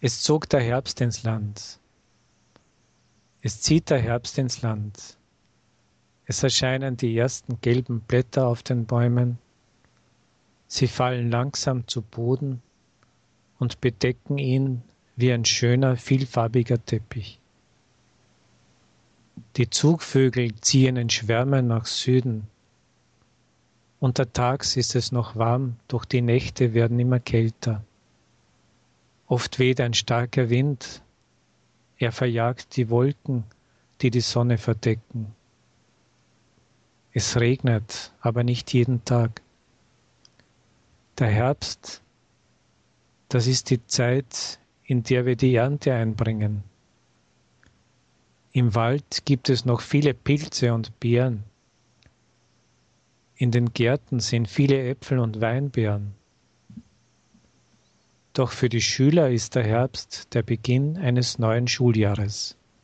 Es zog der Herbst ins Land. Es zieht der Herbst ins Land. Es erscheinen die ersten gelben Blätter auf den Bäumen. Sie fallen langsam zu Boden und bedecken ihn wie ein schöner, vielfarbiger Teppich. Die Zugvögel ziehen in Schwärmen nach Süden. Untertags ist es noch warm, doch die Nächte werden immer kälter. Oft weht ein starker Wind, er verjagt die Wolken, die die Sonne verdecken. Es regnet, aber nicht jeden Tag. Der Herbst, das ist die Zeit, in der wir die Ernte einbringen. Im Wald gibt es noch viele Pilze und Beeren. In den Gärten sind viele Äpfel und Weinbeeren. Doch für die Schüler ist der Herbst der Beginn eines neuen Schuljahres.